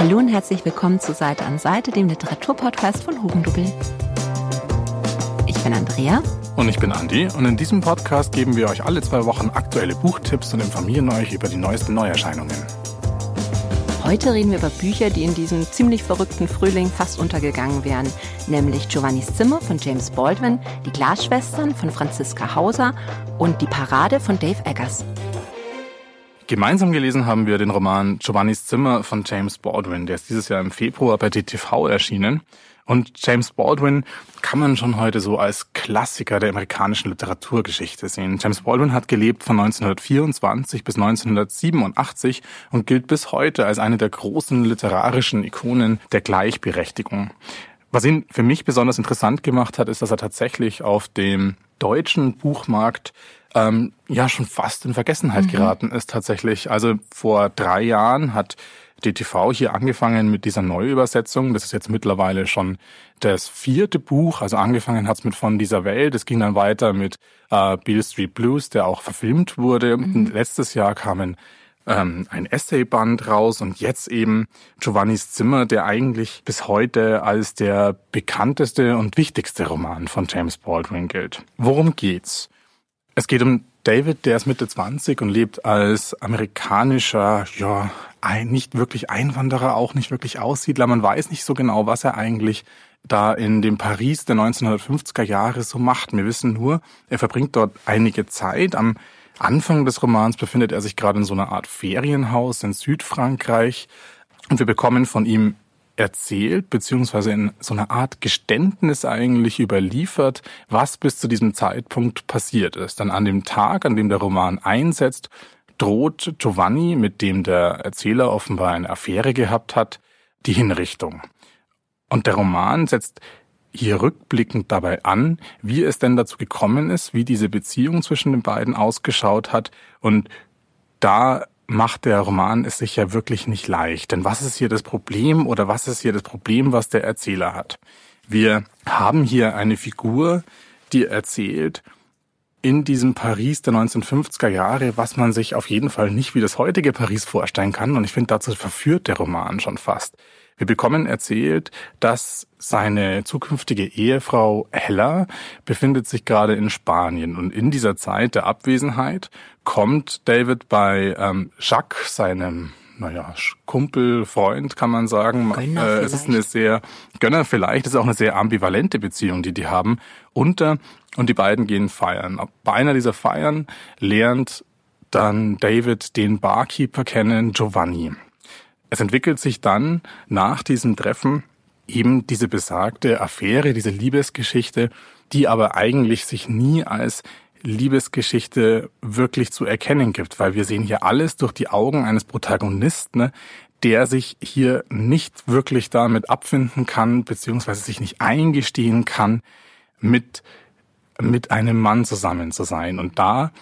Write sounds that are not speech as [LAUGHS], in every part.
Hallo und herzlich willkommen zu Seite an Seite, dem Literaturpodcast von Hugendubel. Ich bin Andrea. Und ich bin Andi. Und in diesem Podcast geben wir euch alle zwei Wochen aktuelle Buchtipps und informieren euch über die neuesten Neuerscheinungen. Heute reden wir über Bücher, die in diesem ziemlich verrückten Frühling fast untergegangen wären, nämlich Giovannis Zimmer von James Baldwin, Die Glasschwestern von Franziska Hauser und Die Parade von Dave Eggers. Gemeinsam gelesen haben wir den Roman Giovannis Zimmer von James Baldwin. Der ist dieses Jahr im Februar bei DTV erschienen. Und James Baldwin kann man schon heute so als Klassiker der amerikanischen Literaturgeschichte sehen. James Baldwin hat gelebt von 1924 bis 1987 und gilt bis heute als eine der großen literarischen Ikonen der Gleichberechtigung. Was ihn für mich besonders interessant gemacht hat, ist, dass er tatsächlich auf dem deutschen Buchmarkt ähm, ja schon fast in Vergessenheit mhm. geraten ist tatsächlich. Also vor drei Jahren hat DTV hier angefangen mit dieser Neuübersetzung. Das ist jetzt mittlerweile schon das vierte Buch. Also angefangen hat's mit Von dieser Welt. Es ging dann weiter mit äh, Beale Street Blues, der auch verfilmt wurde. Mhm. Letztes Jahr kamen ähm, ein Essayband raus und jetzt eben Giovannis Zimmer, der eigentlich bis heute als der bekannteste und wichtigste Roman von James Baldwin gilt. Worum geht's? Es geht um David, der ist Mitte 20 und lebt als amerikanischer, ja, ein, nicht wirklich Einwanderer, auch nicht wirklich Aussiedler. Man weiß nicht so genau, was er eigentlich da in dem Paris der 1950er Jahre so macht. Wir wissen nur, er verbringt dort einige Zeit. Am Anfang des Romans befindet er sich gerade in so einer Art Ferienhaus in Südfrankreich und wir bekommen von ihm erzählt, beziehungsweise in so einer Art Geständnis eigentlich überliefert, was bis zu diesem Zeitpunkt passiert ist. Dann an dem Tag, an dem der Roman einsetzt, droht Giovanni, mit dem der Erzähler offenbar eine Affäre gehabt hat, die Hinrichtung. Und der Roman setzt hier rückblickend dabei an, wie es denn dazu gekommen ist, wie diese Beziehung zwischen den beiden ausgeschaut hat. Und da macht der Roman es sich ja wirklich nicht leicht. Denn was ist hier das Problem oder was ist hier das Problem, was der Erzähler hat? Wir haben hier eine Figur, die erzählt in diesem Paris der 1950er Jahre, was man sich auf jeden Fall nicht wie das heutige Paris vorstellen kann. Und ich finde, dazu verführt der Roman schon fast. Wir bekommen erzählt, dass seine zukünftige Ehefrau Hella befindet sich gerade in Spanien und in dieser Zeit der Abwesenheit kommt David bei ähm, Jacques, seinem naja, Kumpel, Freund, kann man sagen. Gönner äh, es ist eine sehr, Gönner vielleicht, es ist auch eine sehr ambivalente Beziehung, die die haben, unter und die beiden gehen feiern. Bei einer dieser Feiern lernt dann David den Barkeeper kennen, Giovanni. Es entwickelt sich dann nach diesem Treffen eben diese besagte Affäre, diese Liebesgeschichte, die aber eigentlich sich nie als Liebesgeschichte wirklich zu erkennen gibt, weil wir sehen hier alles durch die Augen eines Protagonisten, der sich hier nicht wirklich damit abfinden kann, beziehungsweise sich nicht eingestehen kann, mit, mit einem Mann zusammen zu sein. Und da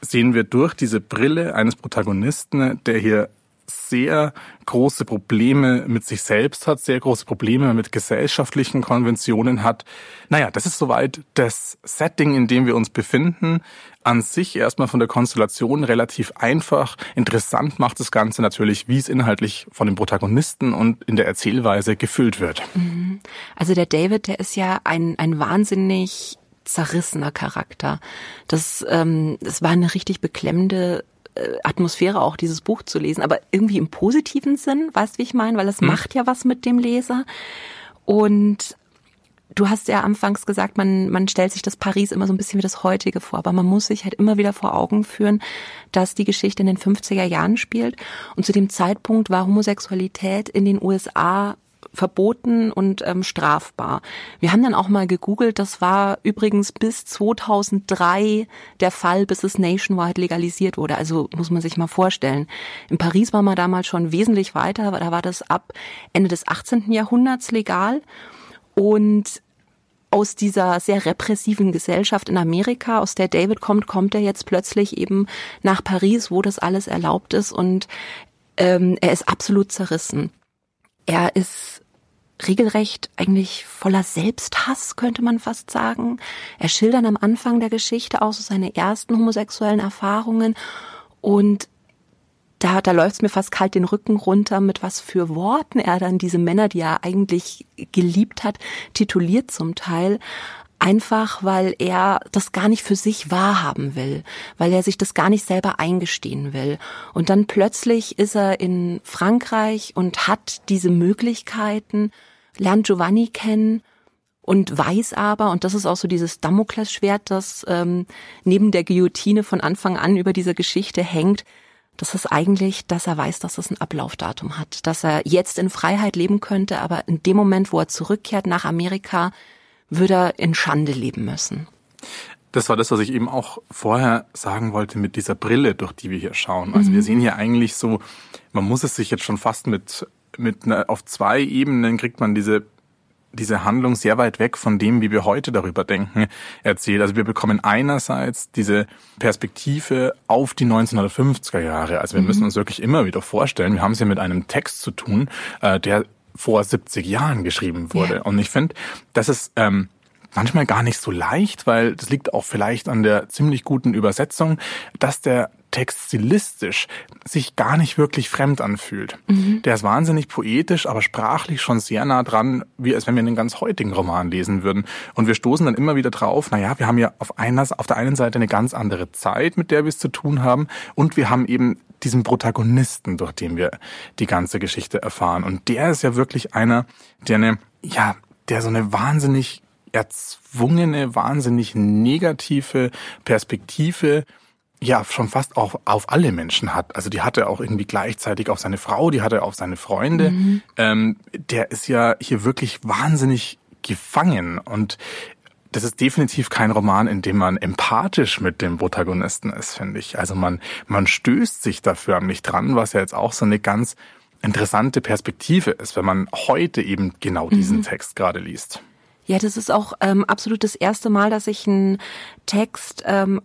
sehen wir durch diese Brille eines Protagonisten, der hier sehr große Probleme mit sich selbst hat, sehr große Probleme mit gesellschaftlichen Konventionen hat. Naja, das ist soweit das Setting, in dem wir uns befinden. An sich erstmal von der Konstellation relativ einfach. Interessant macht das Ganze natürlich, wie es inhaltlich von den Protagonisten und in der Erzählweise gefüllt wird. Mhm. Also der David, der ist ja ein, ein wahnsinnig zerrissener Charakter. Das, ähm, das war eine richtig beklemmende Atmosphäre auch dieses Buch zu lesen, aber irgendwie im positiven Sinn, weißt wie ich meine, weil es mhm. macht ja was mit dem Leser. Und du hast ja anfangs gesagt, man, man stellt sich das Paris immer so ein bisschen wie das heutige vor, aber man muss sich halt immer wieder vor Augen führen, dass die Geschichte in den 50er Jahren spielt und zu dem Zeitpunkt war Homosexualität in den USA verboten und ähm, strafbar. Wir haben dann auch mal gegoogelt, das war übrigens bis 2003 der Fall, bis es nationwide legalisiert wurde. Also muss man sich mal vorstellen. In Paris war man damals schon wesentlich weiter, da war das ab Ende des 18. Jahrhunderts legal und aus dieser sehr repressiven Gesellschaft in Amerika, aus der David kommt, kommt er jetzt plötzlich eben nach Paris, wo das alles erlaubt ist und ähm, er ist absolut zerrissen. Er ist regelrecht eigentlich voller Selbsthass, könnte man fast sagen. Er schildert am Anfang der Geschichte auch so seine ersten homosexuellen Erfahrungen und da, da läuft's mir fast kalt den Rücken runter, mit was für Worten er dann diese Männer, die er eigentlich geliebt hat, tituliert zum Teil. Einfach, weil er das gar nicht für sich wahrhaben will, weil er sich das gar nicht selber eingestehen will. Und dann plötzlich ist er in Frankreich und hat diese Möglichkeiten, lernt Giovanni kennen und weiß aber, und das ist auch so dieses Damoklesschwert, das ähm, neben der Guillotine von Anfang an über dieser Geschichte hängt, das ist eigentlich, dass er weiß, dass es ein Ablaufdatum hat, dass er jetzt in Freiheit leben könnte, aber in dem Moment, wo er zurückkehrt nach Amerika, würde er in Schande leben müssen. Das war das, was ich eben auch vorher sagen wollte mit dieser Brille, durch die wir hier schauen. Also mhm. wir sehen hier eigentlich so, man muss es sich jetzt schon fast mit, mit einer, auf zwei Ebenen kriegt man diese diese Handlung sehr weit weg von dem, wie wir heute darüber denken, erzählt. Also wir bekommen einerseits diese Perspektive auf die 1950er Jahre. Also wir mhm. müssen uns wirklich immer wieder vorstellen, wir haben es ja mit einem Text zu tun, äh, der vor 70 Jahren geschrieben wurde. Ja. Und ich finde, das ist ähm, manchmal gar nicht so leicht, weil das liegt auch vielleicht an der ziemlich guten Übersetzung, dass der Text stilistisch sich gar nicht wirklich fremd anfühlt. Mhm. Der ist wahnsinnig poetisch, aber sprachlich schon sehr nah dran, wie als wenn wir einen ganz heutigen Roman lesen würden. Und wir stoßen dann immer wieder drauf, naja, wir haben ja auf, einer, auf der einen Seite eine ganz andere Zeit, mit der wir es zu tun haben, und wir haben eben diesen Protagonisten, durch den wir die ganze Geschichte erfahren. Und der ist ja wirklich einer, der eine, ja, der so eine wahnsinnig erzwungene, wahnsinnig negative Perspektive ja schon fast auch auf alle Menschen hat. Also die hatte auch irgendwie gleichzeitig auf seine Frau, die hatte auf seine Freunde. Mhm. Ähm, der ist ja hier wirklich wahnsinnig gefangen und das ist definitiv kein Roman, in dem man empathisch mit dem Protagonisten ist, finde ich. Also man, man stößt sich da förmlich dran, was ja jetzt auch so eine ganz interessante Perspektive ist, wenn man heute eben genau diesen mhm. Text gerade liest. Ja, das ist auch ähm, absolut das erste Mal, dass ich einen Text ähm,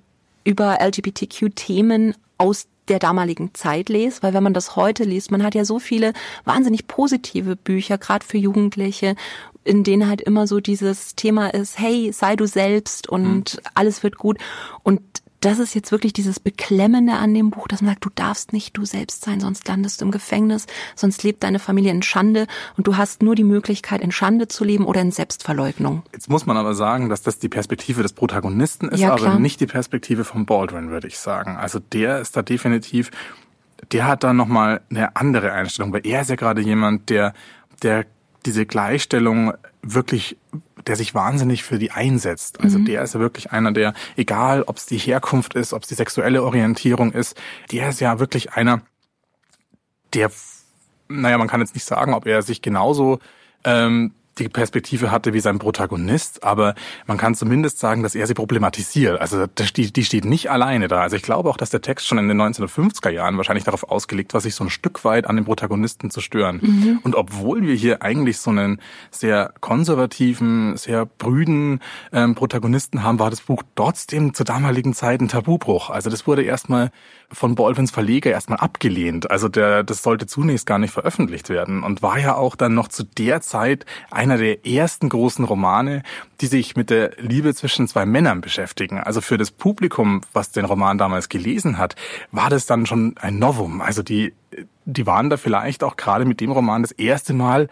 über LGBTQ-Themen aus der damaligen Zeit lese, weil wenn man das heute liest, man hat ja so viele wahnsinnig positive Bücher, gerade für Jugendliche, in denen halt immer so dieses Thema ist, hey, sei du selbst und mhm. alles wird gut. Und das ist jetzt wirklich dieses Beklemmende an dem Buch, dass man sagt, du darfst nicht du selbst sein, sonst landest du im Gefängnis, sonst lebt deine Familie in Schande und du hast nur die Möglichkeit, in Schande zu leben oder in Selbstverleugnung. Jetzt muss man aber sagen, dass das die Perspektive des Protagonisten ist, ja, aber nicht die Perspektive von Baldwin, würde ich sagen. Also der ist da definitiv, der hat da nochmal eine andere Einstellung, weil er ist ja gerade jemand, der, der diese Gleichstellung wirklich der sich wahnsinnig für die einsetzt. Also mhm. der ist ja wirklich einer, der, egal ob es die Herkunft ist, ob es die sexuelle Orientierung ist, der ist ja wirklich einer, der, naja, man kann jetzt nicht sagen, ob er sich genauso ähm, die Perspektive hatte wie sein Protagonist, aber man kann zumindest sagen, dass er sie problematisiert. Also die, die steht nicht alleine da. Also ich glaube auch, dass der Text schon in den 1950er Jahren wahrscheinlich darauf ausgelegt war, sich so ein Stück weit an den Protagonisten zu stören. Mhm. Und obwohl wir hier eigentlich so einen sehr konservativen, sehr brüden ähm, Protagonisten haben, war das Buch trotzdem zur damaligen Zeit ein Tabubruch. Also das wurde erstmal von Baldwins Verleger erstmal abgelehnt. Also der, das sollte zunächst gar nicht veröffentlicht werden und war ja auch dann noch zu der Zeit einer der ersten großen Romane, die sich mit der Liebe zwischen zwei Männern beschäftigen. Also für das Publikum, was den Roman damals gelesen hat, war das dann schon ein Novum. Also die, die waren da vielleicht auch gerade mit dem Roman das erste Mal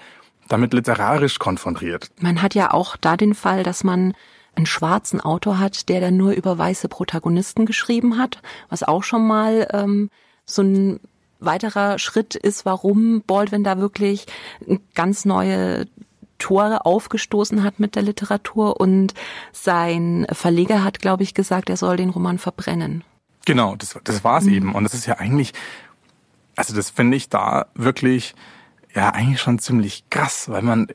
damit literarisch konfrontiert. Man hat ja auch da den Fall, dass man einen schwarzen Autor hat, der dann nur über weiße Protagonisten geschrieben hat, was auch schon mal ähm, so ein weiterer Schritt ist, warum Baldwin da wirklich ganz neue Tore aufgestoßen hat mit der Literatur und sein Verleger hat, glaube ich, gesagt, er soll den Roman verbrennen. Genau, das, das war es mhm. eben. Und das ist ja eigentlich, also das finde ich da wirklich, ja, eigentlich schon ziemlich krass, weil man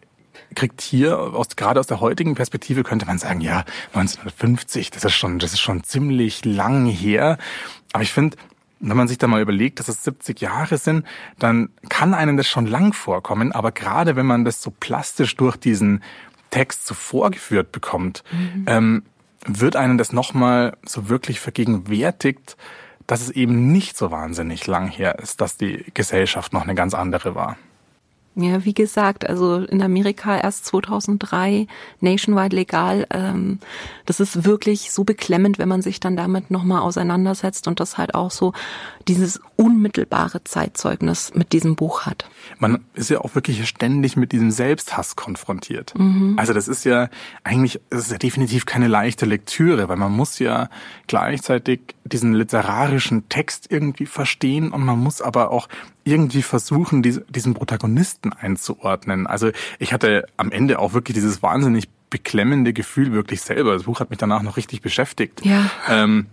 kriegt hier aus, gerade aus der heutigen Perspektive könnte man sagen, ja, 1950, das ist schon, das ist schon ziemlich lang her. Aber ich finde, wenn man sich da mal überlegt, dass es 70 Jahre sind, dann kann einem das schon lang vorkommen. Aber gerade wenn man das so plastisch durch diesen Text so vorgeführt bekommt, mhm. ähm, wird einem das nochmal so wirklich vergegenwärtigt, dass es eben nicht so wahnsinnig lang her ist, dass die Gesellschaft noch eine ganz andere war. Ja, wie gesagt, also in Amerika erst 2003 nationwide legal. Ähm, das ist wirklich so beklemmend, wenn man sich dann damit nochmal auseinandersetzt und das halt auch so dieses unmittelbare Zeitzeugnis mit diesem Buch hat. Man ist ja auch wirklich ständig mit diesem Selbsthass konfrontiert. Mhm. Also das ist ja eigentlich, das ist ja definitiv keine leichte Lektüre, weil man muss ja gleichzeitig diesen literarischen Text irgendwie verstehen und man muss aber auch irgendwie versuchen, diesen Protagonisten einzuordnen. Also ich hatte am Ende auch wirklich dieses wahnsinnig beklemmende Gefühl wirklich selber. Das Buch hat mich danach noch richtig beschäftigt. Ja. Ähm,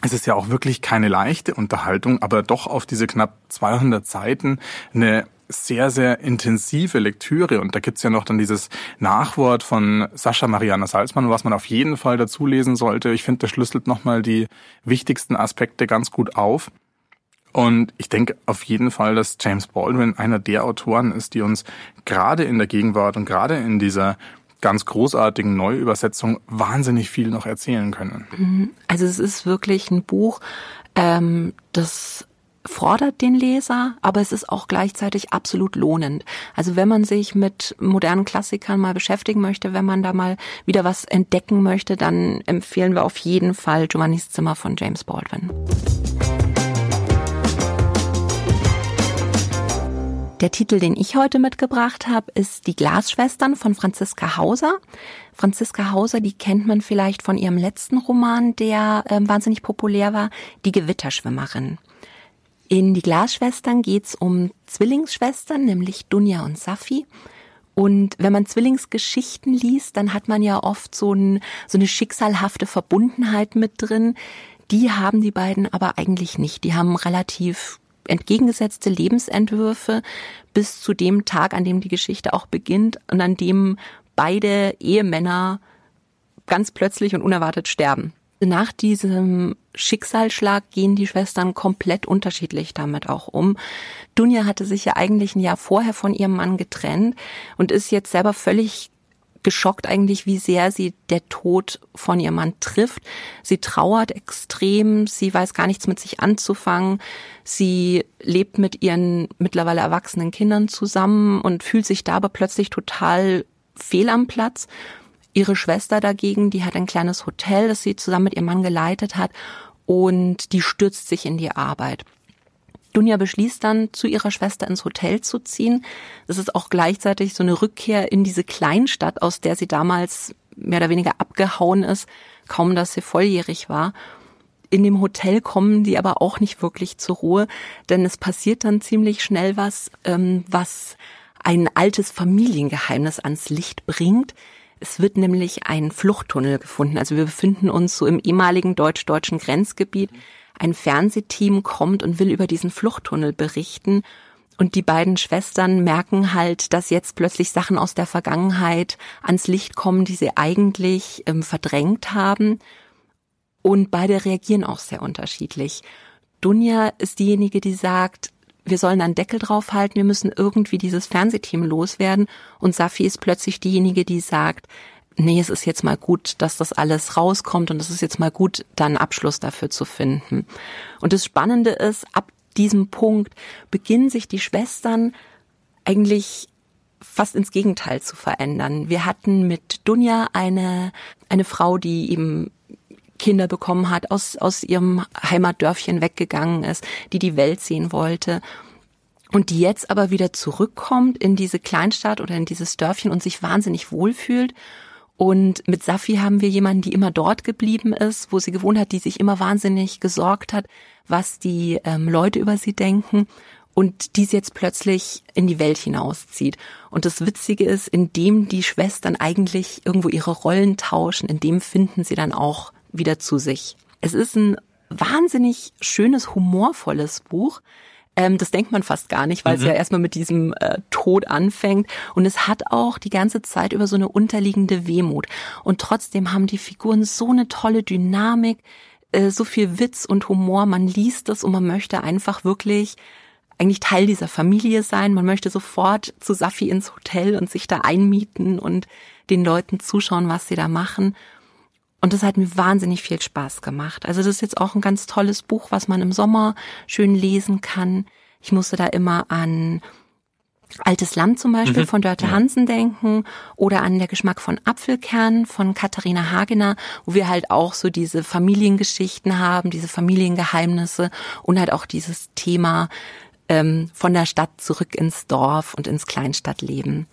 es ist ja auch wirklich keine leichte Unterhaltung, aber doch auf diese knapp 200 Seiten eine sehr, sehr intensive Lektüre. Und da gibt's ja noch dann dieses Nachwort von Sascha Mariana Salzmann, was man auf jeden Fall dazu lesen sollte. Ich finde, das schlüsselt nochmal die wichtigsten Aspekte ganz gut auf. Und ich denke auf jeden Fall, dass James Baldwin einer der Autoren ist, die uns gerade in der Gegenwart und gerade in dieser ganz großartigen Neuübersetzung wahnsinnig viel noch erzählen können. Mhm. Also es ist wirklich ein Buch, ähm, das fordert den Leser, aber es ist auch gleichzeitig absolut lohnend. Also wenn man sich mit modernen Klassikern mal beschäftigen möchte, wenn man da mal wieder was entdecken möchte, dann empfehlen wir auf jeden Fall Giovannis Zimmer von James Baldwin. Der Titel, den ich heute mitgebracht habe, ist Die Glasschwestern von Franziska Hauser. Franziska Hauser, die kennt man vielleicht von ihrem letzten Roman, der äh, wahnsinnig populär war, Die Gewitterschwimmerin. In Die Glasschwestern geht's um Zwillingsschwestern, nämlich Dunja und Safi. Und wenn man Zwillingsgeschichten liest, dann hat man ja oft so, ein, so eine schicksalhafte Verbundenheit mit drin. Die haben die beiden aber eigentlich nicht. Die haben relativ entgegengesetzte Lebensentwürfe bis zu dem Tag, an dem die Geschichte auch beginnt und an dem beide Ehemänner ganz plötzlich und unerwartet sterben. Nach diesem Schicksalsschlag gehen die Schwestern komplett unterschiedlich damit auch um. Dunja hatte sich ja eigentlich ein Jahr vorher von ihrem Mann getrennt und ist jetzt selber völlig geschockt eigentlich, wie sehr sie der Tod von ihrem Mann trifft. Sie trauert extrem, sie weiß gar nichts mit sich anzufangen. Sie lebt mit ihren mittlerweile erwachsenen Kindern zusammen und fühlt sich da aber plötzlich total fehl am Platz. Ihre Schwester dagegen, die hat ein kleines Hotel, das sie zusammen mit ihrem Mann geleitet hat und die stürzt sich in die Arbeit. Dunja beschließt dann, zu ihrer Schwester ins Hotel zu ziehen. Das ist auch gleichzeitig so eine Rückkehr in diese Kleinstadt, aus der sie damals mehr oder weniger abgehauen ist, kaum dass sie volljährig war. In dem Hotel kommen die aber auch nicht wirklich zur Ruhe, denn es passiert dann ziemlich schnell was, ähm, was ein altes Familiengeheimnis ans Licht bringt. Es wird nämlich ein Fluchttunnel gefunden. Also wir befinden uns so im ehemaligen deutsch-deutschen Grenzgebiet ein Fernsehteam kommt und will über diesen Fluchttunnel berichten. Und die beiden Schwestern merken halt, dass jetzt plötzlich Sachen aus der Vergangenheit ans Licht kommen, die sie eigentlich ähm, verdrängt haben. Und beide reagieren auch sehr unterschiedlich. Dunja ist diejenige, die sagt, wir sollen einen Deckel draufhalten, wir müssen irgendwie dieses Fernsehteam loswerden. Und Safi ist plötzlich diejenige, die sagt, nee, es ist jetzt mal gut, dass das alles rauskommt und es ist jetzt mal gut, dann Abschluss dafür zu finden. Und das Spannende ist, ab diesem Punkt beginnen sich die Schwestern eigentlich fast ins Gegenteil zu verändern. Wir hatten mit Dunja eine, eine Frau, die eben Kinder bekommen hat, aus, aus ihrem Heimatdörfchen weggegangen ist, die die Welt sehen wollte und die jetzt aber wieder zurückkommt in diese Kleinstadt oder in dieses Dörfchen und sich wahnsinnig wohlfühlt und mit Safi haben wir jemanden, die immer dort geblieben ist, wo sie gewohnt hat, die sich immer wahnsinnig gesorgt hat, was die ähm, Leute über sie denken und die sie jetzt plötzlich in die Welt hinauszieht. Und das Witzige ist, indem die Schwestern eigentlich irgendwo ihre Rollen tauschen, in dem finden sie dann auch wieder zu sich. Es ist ein wahnsinnig schönes, humorvolles Buch. Ähm, das denkt man fast gar nicht, weil mhm. es ja erstmal mit diesem äh, Tod anfängt. Und es hat auch die ganze Zeit über so eine unterliegende Wehmut. Und trotzdem haben die Figuren so eine tolle Dynamik, äh, so viel Witz und Humor. Man liest es und man möchte einfach wirklich eigentlich Teil dieser Familie sein. Man möchte sofort zu Safi ins Hotel und sich da einmieten und den Leuten zuschauen, was sie da machen. Und das hat mir wahnsinnig viel Spaß gemacht. Also das ist jetzt auch ein ganz tolles Buch, was man im Sommer schön lesen kann. Ich musste da immer an Altes Land zum Beispiel mhm. von Dörte Hansen denken oder an der Geschmack von Apfelkern von Katharina Hagener, wo wir halt auch so diese Familiengeschichten haben, diese Familiengeheimnisse und halt auch dieses Thema ähm, von der Stadt zurück ins Dorf und ins Kleinstadtleben.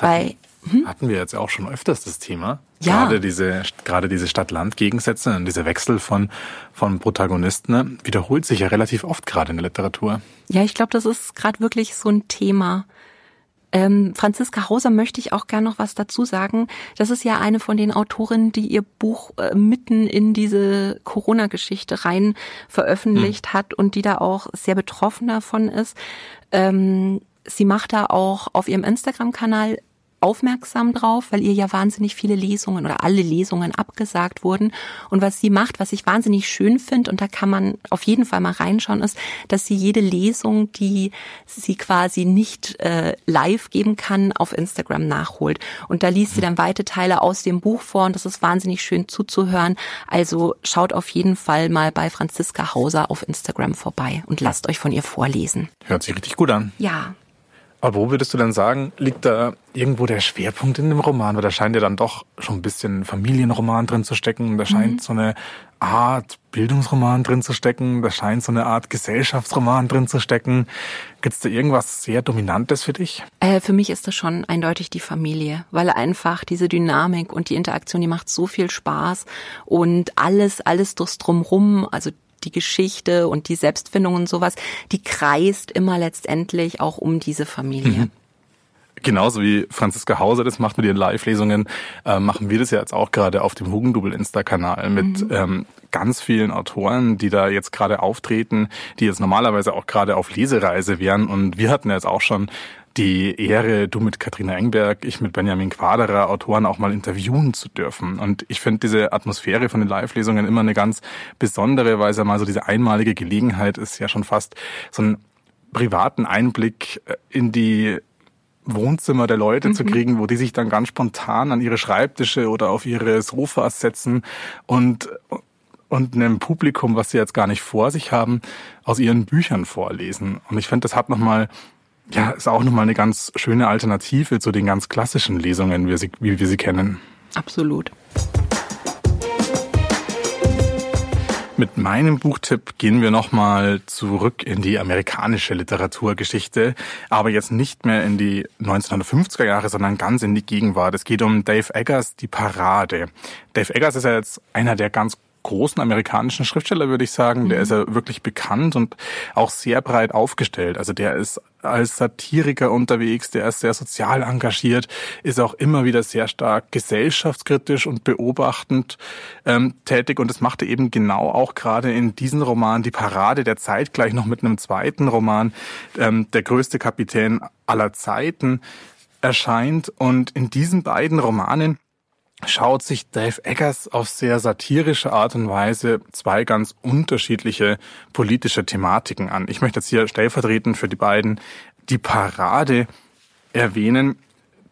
Bei hm? Hatten wir jetzt auch schon öfters das Thema. Ja. Gerade diese, gerade diese Stadt-Land-Gegensätze und dieser Wechsel von, von Protagonisten ne, wiederholt sich ja relativ oft gerade in der Literatur. Ja, ich glaube, das ist gerade wirklich so ein Thema. Ähm, Franziska Hauser möchte ich auch gern noch was dazu sagen. Das ist ja eine von den Autorinnen, die ihr Buch äh, mitten in diese Corona-Geschichte rein veröffentlicht hm. hat und die da auch sehr betroffen davon ist. Ähm, sie macht da auch auf ihrem Instagram-Kanal aufmerksam drauf, weil ihr ja wahnsinnig viele Lesungen oder alle Lesungen abgesagt wurden. Und was sie macht, was ich wahnsinnig schön finde, und da kann man auf jeden Fall mal reinschauen, ist, dass sie jede Lesung, die sie quasi nicht äh, live geben kann, auf Instagram nachholt. Und da liest sie dann weite Teile aus dem Buch vor und das ist wahnsinnig schön zuzuhören. Also schaut auf jeden Fall mal bei Franziska Hauser auf Instagram vorbei und lasst euch von ihr vorlesen. Hört sich richtig gut an. Ja. Aber wo würdest du denn sagen, liegt da irgendwo der Schwerpunkt in dem Roman? Weil da scheint ja dann doch schon ein bisschen Familienroman drin zu stecken. Da scheint mhm. so eine Art Bildungsroman drin zu stecken. Da scheint so eine Art Gesellschaftsroman drin zu stecken. Gibt es da irgendwas sehr Dominantes für dich? Äh, für mich ist das schon eindeutig die Familie, weil einfach diese Dynamik und die Interaktion, die macht so viel Spaß und alles, alles durchs Drumrum, also die Geschichte und die Selbstfindung und sowas, die kreist immer letztendlich auch um diese Familie. Mhm. Genauso wie Franziska Hauser das macht mit ihren Live-Lesungen, äh, machen wir das ja jetzt auch gerade auf dem Hugendubel Insta-Kanal mit mhm. ähm, ganz vielen Autoren, die da jetzt gerade auftreten, die jetzt normalerweise auch gerade auf Lesereise wären. Und wir hatten ja jetzt auch schon die Ehre, du mit Katrina Engberg, ich mit Benjamin Quaderer, Autoren auch mal interviewen zu dürfen. Und ich finde diese Atmosphäre von den Live-Lesungen immer eine ganz besondere, weil es ja mal so diese einmalige Gelegenheit ist, ja schon fast so einen privaten Einblick äh, in die Wohnzimmer der Leute mhm. zu kriegen, wo die sich dann ganz spontan an ihre Schreibtische oder auf ihre Sofas setzen und und einem Publikum, was sie jetzt gar nicht vor sich haben, aus ihren Büchern vorlesen. Und ich finde, das hat nochmal ja, ist auch nochmal eine ganz schöne Alternative zu den ganz klassischen Lesungen, wie, sie, wie wir sie kennen. Absolut. Mit meinem Buchtipp gehen wir nochmal zurück in die amerikanische Literaturgeschichte, aber jetzt nicht mehr in die 1950er Jahre, sondern ganz in die Gegenwart. Es geht um Dave Eggers, die Parade. Dave Eggers ist ja jetzt einer der ganz großen amerikanischen Schriftsteller, würde ich sagen. Der mhm. ist ja wirklich bekannt und auch sehr breit aufgestellt. Also der ist als Satiriker unterwegs, der ist sehr sozial engagiert, ist auch immer wieder sehr stark gesellschaftskritisch und beobachtend ähm, tätig. Und das machte eben genau auch gerade in diesem Roman die Parade der Zeit gleich noch mit einem zweiten Roman, ähm, Der größte Kapitän aller Zeiten erscheint. Und in diesen beiden Romanen schaut sich Dave Eggers auf sehr satirische Art und Weise zwei ganz unterschiedliche politische Thematiken an. Ich möchte jetzt hier stellvertretend für die beiden die Parade erwähnen.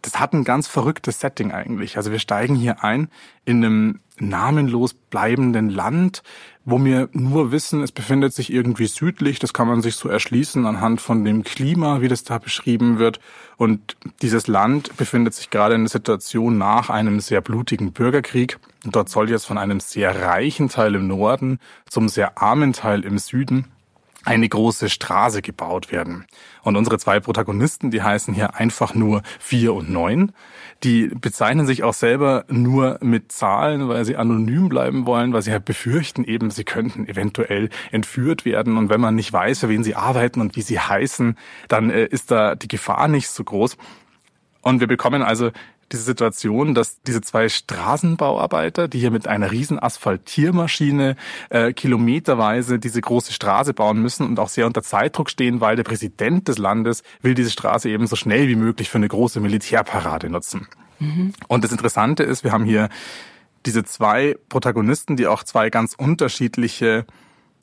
Das hat ein ganz verrücktes Setting eigentlich. Also wir steigen hier ein in einem namenlos bleibenden Land, wo wir nur wissen, es befindet sich irgendwie südlich. Das kann man sich so erschließen anhand von dem Klima, wie das da beschrieben wird. Und dieses Land befindet sich gerade in der Situation nach einem sehr blutigen Bürgerkrieg. Und dort soll jetzt von einem sehr reichen Teil im Norden zum sehr armen Teil im Süden eine große Straße gebaut werden. Und unsere zwei Protagonisten, die heißen hier einfach nur vier und neun. Die bezeichnen sich auch selber nur mit Zahlen, weil sie anonym bleiben wollen, weil sie halt befürchten eben, sie könnten eventuell entführt werden. Und wenn man nicht weiß, für wen sie arbeiten und wie sie heißen, dann äh, ist da die Gefahr nicht so groß. Und wir bekommen also diese Situation, dass diese zwei Straßenbauarbeiter, die hier mit einer riesen Asphaltiermaschine äh, kilometerweise diese große Straße bauen müssen und auch sehr unter Zeitdruck stehen, weil der Präsident des Landes will diese Straße eben so schnell wie möglich für eine große Militärparade nutzen. Mhm. Und das Interessante ist, wir haben hier diese zwei Protagonisten, die auch zwei ganz unterschiedliche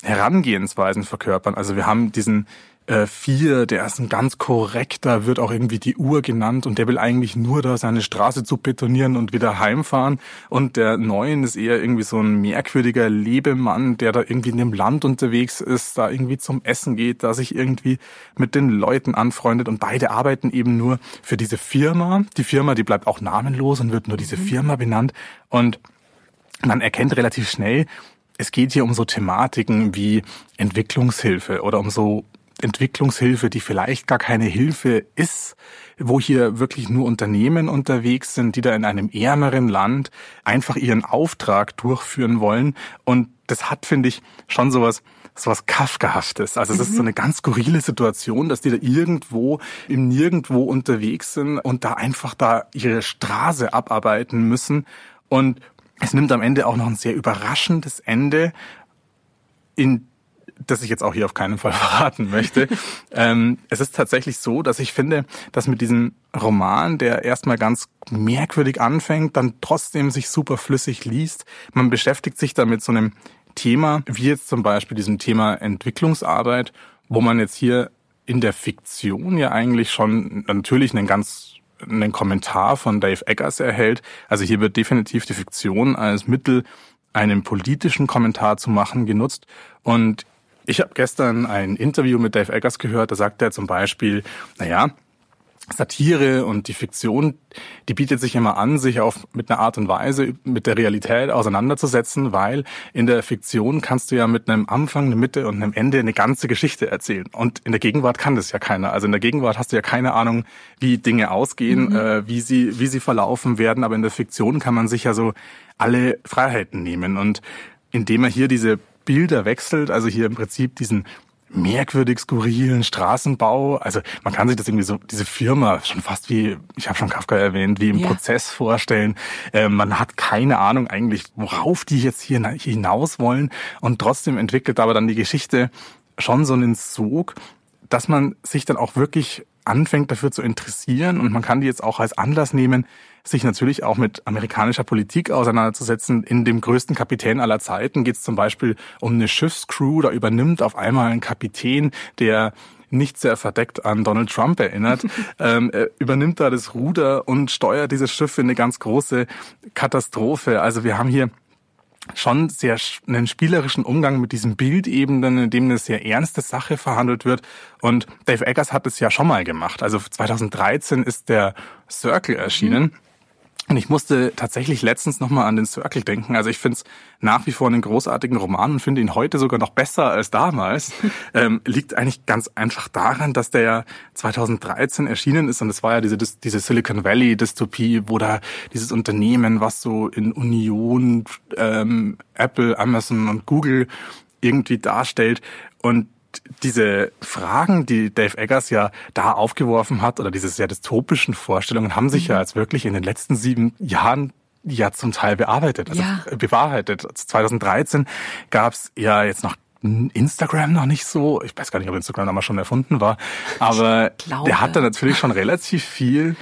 Herangehensweisen verkörpern. Also wir haben diesen 4, der ist ein ganz korrekter, wird auch irgendwie die Uhr genannt und der will eigentlich nur da seine Straße zu betonieren und wieder heimfahren. Und der 9 ist eher irgendwie so ein merkwürdiger Lebemann, der da irgendwie in dem Land unterwegs ist, da irgendwie zum Essen geht, da sich irgendwie mit den Leuten anfreundet und beide arbeiten eben nur für diese Firma. Die Firma, die bleibt auch namenlos und wird nur diese mhm. Firma benannt und man erkennt relativ schnell, es geht hier um so Thematiken wie Entwicklungshilfe oder um so Entwicklungshilfe, die vielleicht gar keine Hilfe ist, wo hier wirklich nur Unternehmen unterwegs sind, die da in einem ärmeren Land einfach ihren Auftrag durchführen wollen. Und das hat, finde ich, schon sowas, sowas Kafkahaftes. Also es mhm. ist so mhm. eine ganz skurrile Situation, dass die da irgendwo im Nirgendwo unterwegs sind und da einfach da ihre Straße abarbeiten müssen. Und es nimmt am Ende auch noch ein sehr überraschendes Ende, in das ich jetzt auch hier auf keinen Fall [LAUGHS] verraten möchte. ähm, es ist tatsächlich so, dass ich finde, dass mit diesem Roman, der erstmal ganz merkwürdig anfängt, dann trotzdem sich super flüssig liest. Man beschäftigt sich da mit so einem Thema, wie jetzt zum Beispiel diesem Thema Entwicklungsarbeit, wo man jetzt hier in der Fiktion ja eigentlich schon natürlich einen ganz einen Kommentar von Dave Eggers erhält. Also hier wird definitiv die Fiktion als Mittel, einen politischen Kommentar zu machen, genutzt. Und ich habe gestern ein Interview mit Dave Eggers gehört, da sagt er zum Beispiel, naja, Satire und die Fiktion, die bietet sich immer an, sich auf mit einer Art und Weise mit der Realität auseinanderzusetzen, weil in der Fiktion kannst du ja mit einem Anfang, einer Mitte und einem Ende eine ganze Geschichte erzählen. Und in der Gegenwart kann das ja keiner. Also in der Gegenwart hast du ja keine Ahnung, wie Dinge ausgehen, mhm. äh, wie sie wie sie verlaufen werden. Aber in der Fiktion kann man sich ja so alle Freiheiten nehmen. Und indem er hier diese Bilder wechselt, also hier im Prinzip diesen merkwürdig skurrilen Straßenbau. Also man kann sich das irgendwie so, diese Firma schon fast wie, ich habe schon Kafka erwähnt, wie im ja. Prozess vorstellen. Äh, man hat keine Ahnung eigentlich, worauf die jetzt hier hinaus wollen. Und trotzdem entwickelt aber dann die Geschichte schon so einen Sog, dass man sich dann auch wirklich anfängt dafür zu interessieren und man kann die jetzt auch als Anlass nehmen, sich natürlich auch mit amerikanischer Politik auseinanderzusetzen. In dem größten Kapitän aller Zeiten geht es zum Beispiel um eine Schiffscrew. Da übernimmt auf einmal ein Kapitän, der nicht sehr verdeckt an Donald Trump erinnert, [LAUGHS] ähm, übernimmt da das Ruder und steuert dieses Schiff in eine ganz große Katastrophe. Also wir haben hier schon sehr einen spielerischen Umgang mit diesen Bildebenen, in dem eine sehr ernste Sache verhandelt wird. Und Dave Eggers hat es ja schon mal gemacht. Also 2013 ist der Circle erschienen. Mhm. Und ich musste tatsächlich letztens nochmal an den Circle denken. Also ich finde es nach wie vor einen großartigen Roman und finde ihn heute sogar noch besser als damals. [LAUGHS] ähm, liegt eigentlich ganz einfach daran, dass der ja 2013 erschienen ist und es war ja diese, diese Silicon Valley Dystopie, wo da dieses Unternehmen, was so in Union, ähm, Apple, Amazon und Google irgendwie darstellt und diese Fragen, die Dave Eggers ja da aufgeworfen hat, oder diese sehr dystopischen Vorstellungen, haben sich mhm. ja jetzt wirklich in den letzten sieben Jahren ja zum Teil bearbeitet, also ja. bewahrheitet. 2013 gab es ja jetzt noch Instagram noch nicht so. Ich weiß gar nicht, ob Instagram damals schon erfunden war, aber der hat da natürlich schon relativ viel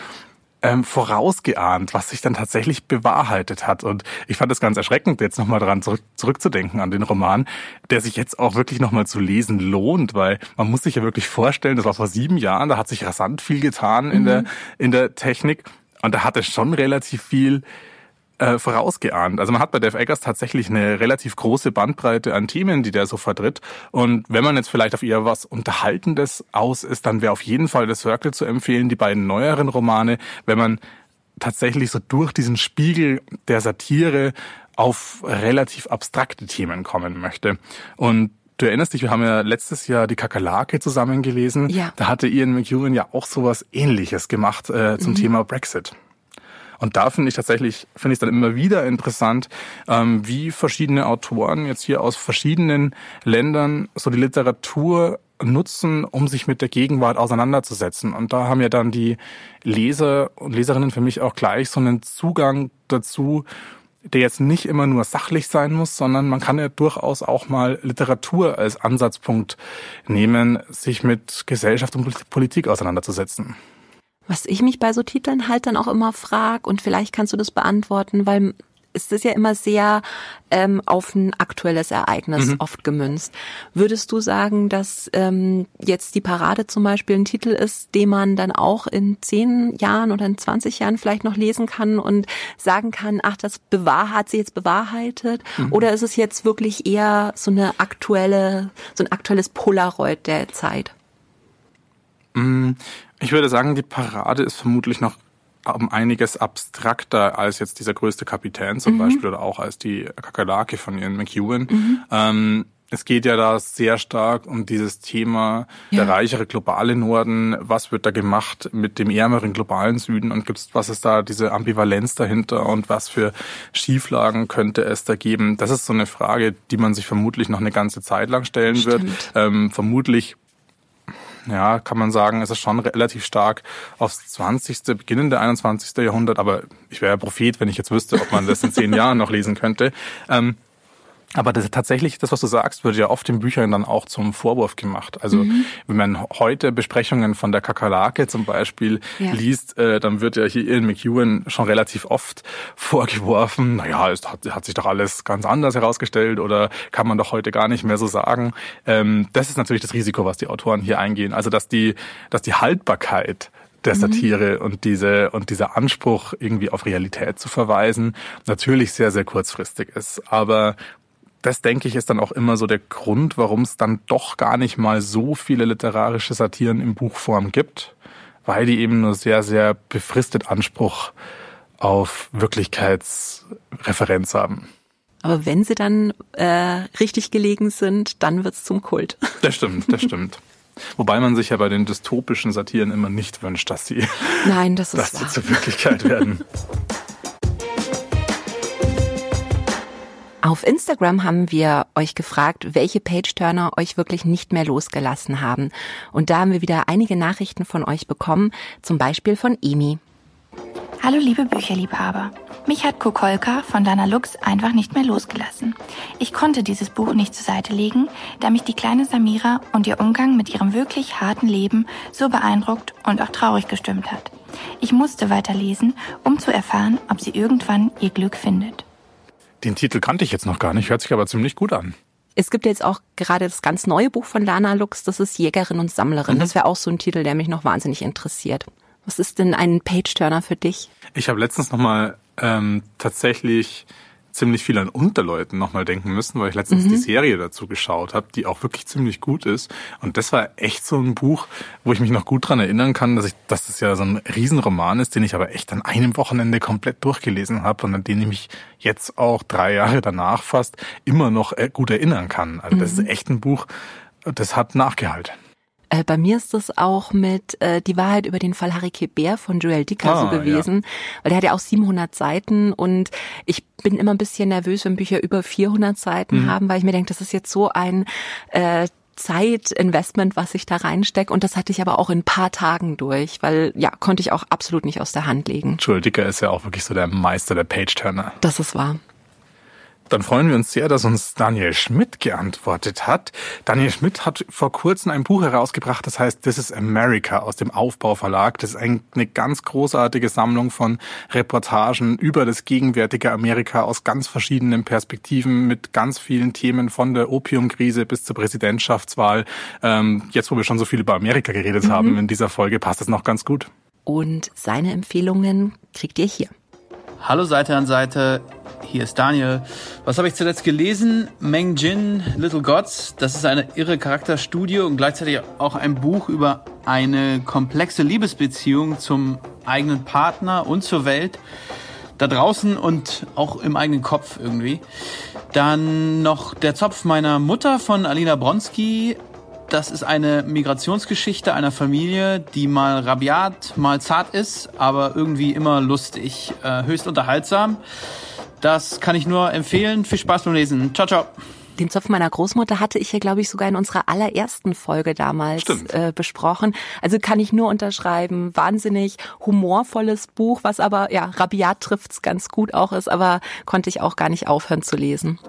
ähm, vorausgeahnt, was sich dann tatsächlich bewahrheitet hat. Und ich fand es ganz erschreckend, jetzt nochmal dran zurück, zurückzudenken an den Roman, der sich jetzt auch wirklich nochmal zu lesen lohnt, weil man muss sich ja wirklich vorstellen, das war vor sieben Jahren, da hat sich rasant viel getan in mhm. der, in der Technik. Und da hat es schon relativ viel äh, vorausgeahnt. Also man hat bei Dave Eggers tatsächlich eine relativ große Bandbreite an Themen, die der so vertritt. Und wenn man jetzt vielleicht auf eher was Unterhaltendes aus ist, dann wäre auf jeden Fall The Circle zu empfehlen, die beiden neueren Romane, wenn man tatsächlich so durch diesen Spiegel der Satire auf relativ abstrakte Themen kommen möchte. Und Du erinnerst dich, wir haben ja letztes Jahr die Kakerlake zusammen gelesen. Ja. Da hatte Ian McEwan ja auch sowas ähnliches gemacht äh, zum mhm. Thema Brexit. Und da finde ich tatsächlich, finde ich dann immer wieder interessant, ähm, wie verschiedene Autoren jetzt hier aus verschiedenen Ländern so die Literatur nutzen, um sich mit der Gegenwart auseinanderzusetzen. Und da haben ja dann die Leser und Leserinnen für mich auch gleich so einen Zugang dazu, der jetzt nicht immer nur sachlich sein muss, sondern man kann ja durchaus auch mal Literatur als Ansatzpunkt nehmen, sich mit Gesellschaft und Politik auseinanderzusetzen. Was ich mich bei so Titeln halt dann auch immer frag und vielleicht kannst du das beantworten, weil ist es ja immer sehr ähm, auf ein aktuelles Ereignis Mhm. oft gemünzt. Würdest du sagen, dass ähm, jetzt die Parade zum Beispiel ein Titel ist, den man dann auch in zehn Jahren oder in 20 Jahren vielleicht noch lesen kann und sagen kann, ach, das bewahr hat sie jetzt bewahrheitet? Mhm. Oder ist es jetzt wirklich eher so eine aktuelle, so ein aktuelles Polaroid der Zeit? Ich würde sagen, die Parade ist vermutlich noch um einiges abstrakter als jetzt dieser größte Kapitän zum Beispiel oder auch als die Kakerlake von Ian McEwan. Ähm, es geht ja da sehr stark um dieses Thema Ja. der reichere globale Norden. Was wird da gemacht mit dem ärmeren globalen Süden und gibt's, was ist da diese Ambivalenz dahinter und was für Schieflagen könnte es da geben? Das ist so eine Frage, die man sich vermutlich noch eine ganze Zeit lang stellen wird. Stimmt. Ähm, vermutlich ja, kann man sagen, es ist schon relativ stark aufs 20., beginnende 21. Jahrhundert, aber ich wäre ja Prophet, wenn ich jetzt wüsste, ob man das in zehn [LAUGHS] Jahren noch lesen könnte. Ähm, aber das, tatsächlich, das, was du sagst, wird ja oft in Büchern dann auch zum Vorwurf gemacht. Also wenn man heute Besprechungen von der Kakerlake zum Beispiel Ja. liest, äh, dann wird ja hier Ian McEwan schon relativ oft vorgeworfen, naja, es hat, hat sich doch alles ganz anders herausgestellt oder kann man doch heute gar nicht mehr so sagen. Ähm, das ist natürlich das Risiko, was die Autoren hier eingehen. Also dass die, dass die Haltbarkeit der Satire und diese und dieser Anspruch irgendwie auf Realität zu verweisen natürlich sehr sehr kurzfristig ist, aber das denke ich ist dann auch immer so der Grund, warum es dann doch gar nicht mal so viele literarische Satiren in Buchform gibt, weil die eben nur sehr sehr befristet Anspruch auf Wirklichkeitsreferenz haben. Aber wenn sie dann äh, richtig gelegen sind, dann wird's zum Kult. [LAUGHS] Das stimmt, das stimmt. Wobei man sich ja bei den dystopischen Satiren immer nicht wünscht, dass sie, Nein, das dass ist sie wahr. zur Wirklichkeit werden. [LAUGHS] Auf Instagram haben wir euch gefragt, welche Page-Turner euch wirklich nicht mehr losgelassen haben. Und da haben wir wieder einige Nachrichten von euch bekommen, zum Beispiel von Emi. Hallo liebe Bücherliebhaber. Mich hat Kokolka von Dana Lux einfach nicht mehr losgelassen. Ich konnte dieses Buch nicht zur Seite legen, da mich die kleine Samira und ihr Umgang mit ihrem wirklich harten Leben so beeindruckt und auch traurig gestimmt hat. Ich musste weiterlesen, um zu erfahren, ob sie irgendwann ihr Glück findet. Den Titel kannte ich jetzt noch gar nicht, hört sich aber ziemlich gut an. Es gibt jetzt auch gerade das ganz neue Buch von Lana Lux, das ist Jägerin und Sammlerin. Das wäre auch so ein Titel, der mich noch wahnsinnig interessiert. Was ist denn ein Page-Turner für dich? Ich habe letztens nochmal ähm, tatsächlich ziemlich viel an Unterleuten nochmal denken müssen, weil ich letztens die Serie dazu geschaut habe, die auch wirklich ziemlich gut ist. Und das war echt so ein Buch, wo ich mich noch gut dran erinnern kann, dass ich, dass das ja so ein Riesenroman ist, den ich aber echt an einem Wochenende komplett durchgelesen habe und an den ich mich jetzt auch drei Jahre danach fast immer noch äh, gut erinnern kann. Also das ist echt ein Buch, das hat Nachgehalt. Äh, bei mir ist das auch mit äh, Die Wahrheit über den Fall Harry Kebert von Joel Dicker Ah, so gewesen, weil der hat ja auch 700 Seiten und ich bin immer ein bisschen nervös, wenn Bücher über 400 Seiten Mhm. haben, weil ich mir denke, das ist jetzt so ein äh, Zeitinvestment, was ich da reinstecke und das hatte ich aber auch in ein paar Tagen durch, weil ja, konnte ich auch absolut nicht aus der Hand legen. Joel Dicker ist ja auch wirklich so der Meister der Page-Turner. Das ist wahr. Dann freuen wir uns sehr, dass uns Daniel Schmidt geantwortet hat. Daniel Schmidt hat vor kurzem ein Buch herausgebracht, das heißt This is America aus dem Aufbau Verlag. Das ist ein- eine ganz großartige Sammlung von Reportagen über das gegenwärtige Amerika aus ganz verschiedenen Perspektiven mit ganz vielen Themen von der Opiumkrise bis zur Präsidentschaftswahl. Ähm, jetzt, wo wir schon so viel über Amerika geredet haben in dieser Folge, passt es noch ganz gut. Und seine Empfehlungen kriegt ihr hier. Hallo Seite an Seite, hier ist Daniel. Was habe ich zuletzt gelesen? Meng Jin, Little Gods. Das ist eine irre Charakterstudie und gleichzeitig auch ein Buch über eine komplexe Liebesbeziehung zum eigenen Partner und zur Welt. Da draußen und auch im eigenen Kopf irgendwie. Dann noch Der Zopf meiner Mutter von Alina Bronski. Das ist eine Migrationsgeschichte einer Familie, die mal rabiat, mal zart ist, aber irgendwie immer lustig, äh, höchst unterhaltsam. Das kann ich nur empfehlen. Viel Spaß beim Lesen. Ciao, ciao. Den Zopf meiner Großmutter hatte ich ja, glaube ich, sogar in unserer allerersten Folge damals äh, besprochen. Also kann ich nur unterschreiben. Wahnsinnig humorvolles Buch, was aber, ja, rabiat trifft's ganz gut auch ist, aber konnte ich auch gar nicht aufhören zu lesen.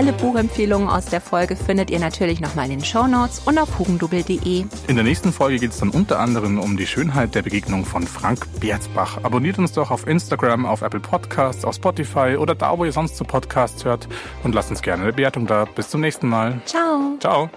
Alle Buchempfehlungen aus der Folge findet ihr natürlich nochmal in den Show Notes und auf hugendubel.de. In der nächsten Folge geht es dann unter anderem um die Schönheit der Begegnung von Frank Berzbach. Abonniert uns doch auf Instagram, auf Apple Podcasts, auf Spotify oder da, wo ihr sonst zu Podcasts hört und lasst uns gerne eine Bewertung da. Bis zum nächsten Mal. Ciao. Ciao.